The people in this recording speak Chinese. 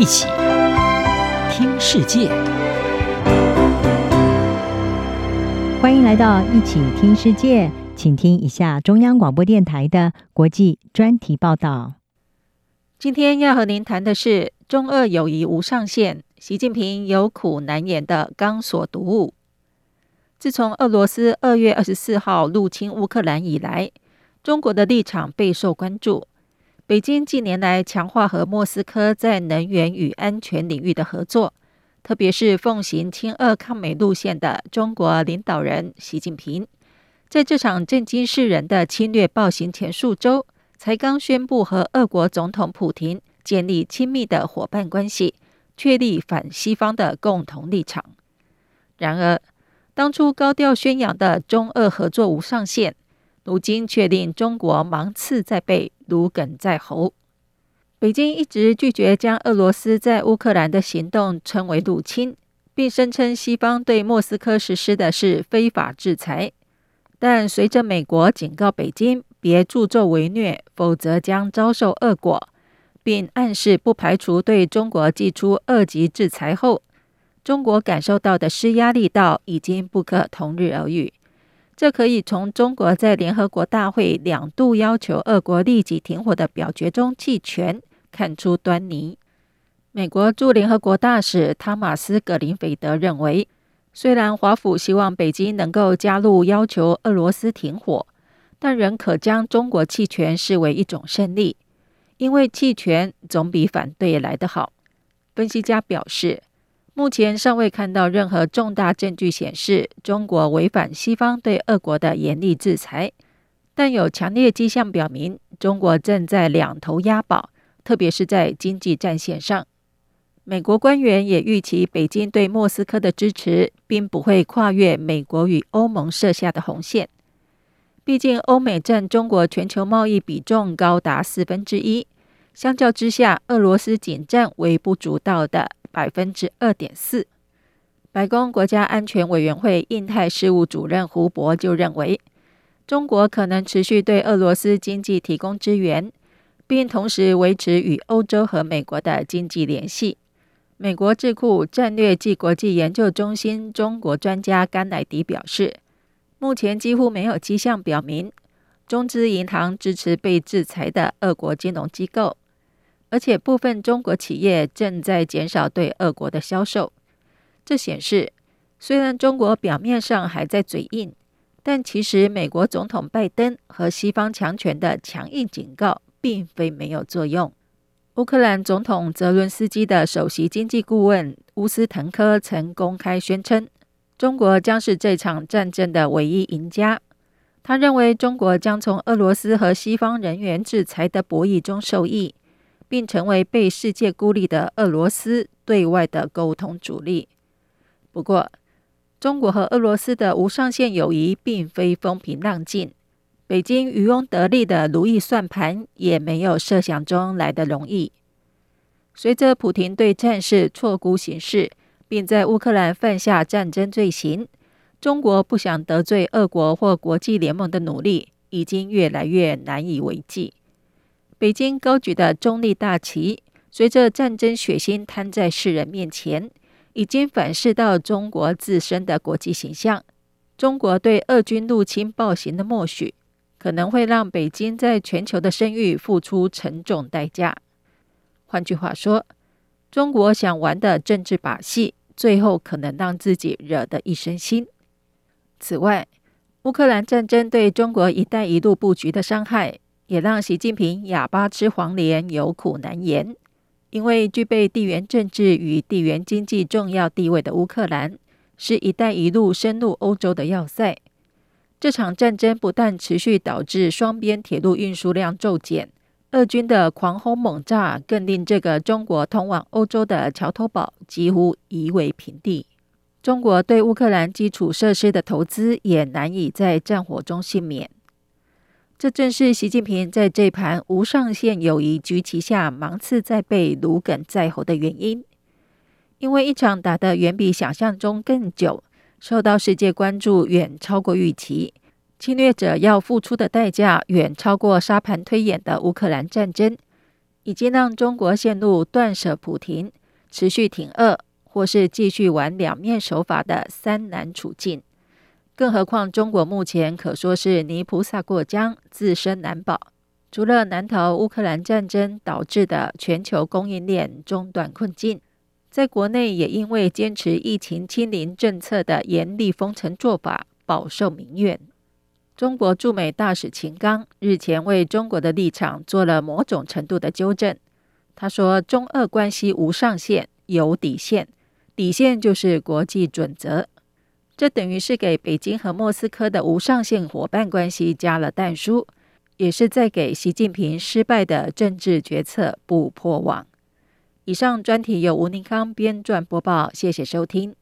一起听世界，欢迎来到一起听世界，请听一下中央广播电台的国际专题报道。今天要和您谈的是中俄友谊无上限，习近平有苦难言的钢索毒物。自从俄罗斯二月二十四号入侵乌克兰以来，中国的立场备受关注。北京近年来强化和莫斯科在能源与安全领域的合作，特别是奉行亲俄抗美路线的中国领导人习近平，在这场震惊世人的侵略暴行前数周，才刚宣布和俄国总统普亭建立亲密的伙伴关系，确立反西方的共同立场。然而，当初高调宣扬的中俄合作无上限，如今却令中国芒刺在背，如鲠在喉。北京一直拒绝将俄罗斯在乌克兰的行动称为入侵，并声称西方对莫斯科实施的是非法制裁。但随着美国警告北京别助纣为虐，否则将遭受恶果，并暗示不排除对中国祭出二级制裁后，中国感受到的施压力道已经不可同日而语。这可以从中国在联合国大会两度要求俄国立即停火的表决中弃权看出端倪。美国驻联合国大使汤马斯·格林菲德认为，虽然华府希望北京能够加入要求俄罗斯停火，但仍可将中国弃权视为一种胜利，因为弃权总比反对来得好。分析家表示，目前尚未看到任何重大证据显示中国违反西方对俄国的严厉制裁，但有强烈迹象表明中国正在两头押宝，特别是在经济战线上。美国官员也预期北京对莫斯科的支持并不会跨越美国与欧盟设下的红线，毕竟欧美占中国全球贸易比重高达四分之一，相较之下，俄罗斯仅占微不足道的。百分之二点四。白宫国家安全委员会印太事务主任胡博就认为，中国可能持续对俄罗斯经济提供支援，并同时维持与欧洲和美国的经济联系。美国智库战略暨国际研究中心中国专家甘乃迪表示，目前几乎没有迹象表明中资银行支持被制裁的俄国金融机构。而且部分中国企业正在减少对俄国的销售，这显示虽然中国表面上还在嘴硬，但其实美国总统拜登和西方强权的强硬警告并非没有作用。乌克兰总统泽伦斯基的首席经济顾问乌斯滕科曾公开宣称，中国将是这场战争的唯一赢家。他认为中国将从俄罗斯和西方人员制裁的博弈中受益。并成为被世界孤立的俄罗斯对外的沟通主力。不过，中国和俄罗斯的无上限友谊并非风平浪静，北京渔翁得利的如意算盘也没有设想中来得容易。随着普廷对战事错估形势，并在乌克兰犯下战争罪行，中国不想得罪俄国或国际联盟的努力已经越来越难以为继。北京高举的中立大旗，随着战争血腥摊在世人面前，已经反噬到中国自身的国际形象。中国对俄军入侵暴行的默许，可能会让北京在全球的声誉付出沉重代价。换句话说，中国想玩的政治把戏，最后可能让自己惹得一身腥。此外，乌克兰战争对中国“一带一路”布局的伤害。也让习近平哑巴吃黄连，有苦难言。因为具备地缘政治与地缘经济重要地位的乌克兰，是一带一路深入欧洲的要塞。这场战争不但持续导致双边铁路运输量骤减，俄军的狂轰猛炸更令这个中国通往欧洲的桥头堡几乎夷为平地。中国对乌克兰基础设施的投资也难以在战火中幸免。这正是习近平在这盘无上限友谊局棋下芒刺在背、如鲠在喉的原因。因为一场打得远比想象中更久、受到世界关注远超过预期、侵略者要付出的代价远超过沙盘推演的乌克兰战争，已经让中国陷入断舍普停、持续挺俄，或是继续玩两面手法的三难处境。更何况，中国目前可说是泥菩萨过江，自身难保。除了难逃乌克兰战争导致的全球供应链中断困境，在国内也因为坚持疫情清零政策的严厉封城做法，饱受民怨。中国驻美大使秦刚日前为中国的立场做了某种程度的纠正。他说：“中俄关系无上限，有底线，底线就是国际准则。”这等于是给北京和莫斯科的无上限伙伴关系加了但书，也是在给习近平失败的政治决策布破网。以上专题由吴宁康编撰播报，谢谢收听。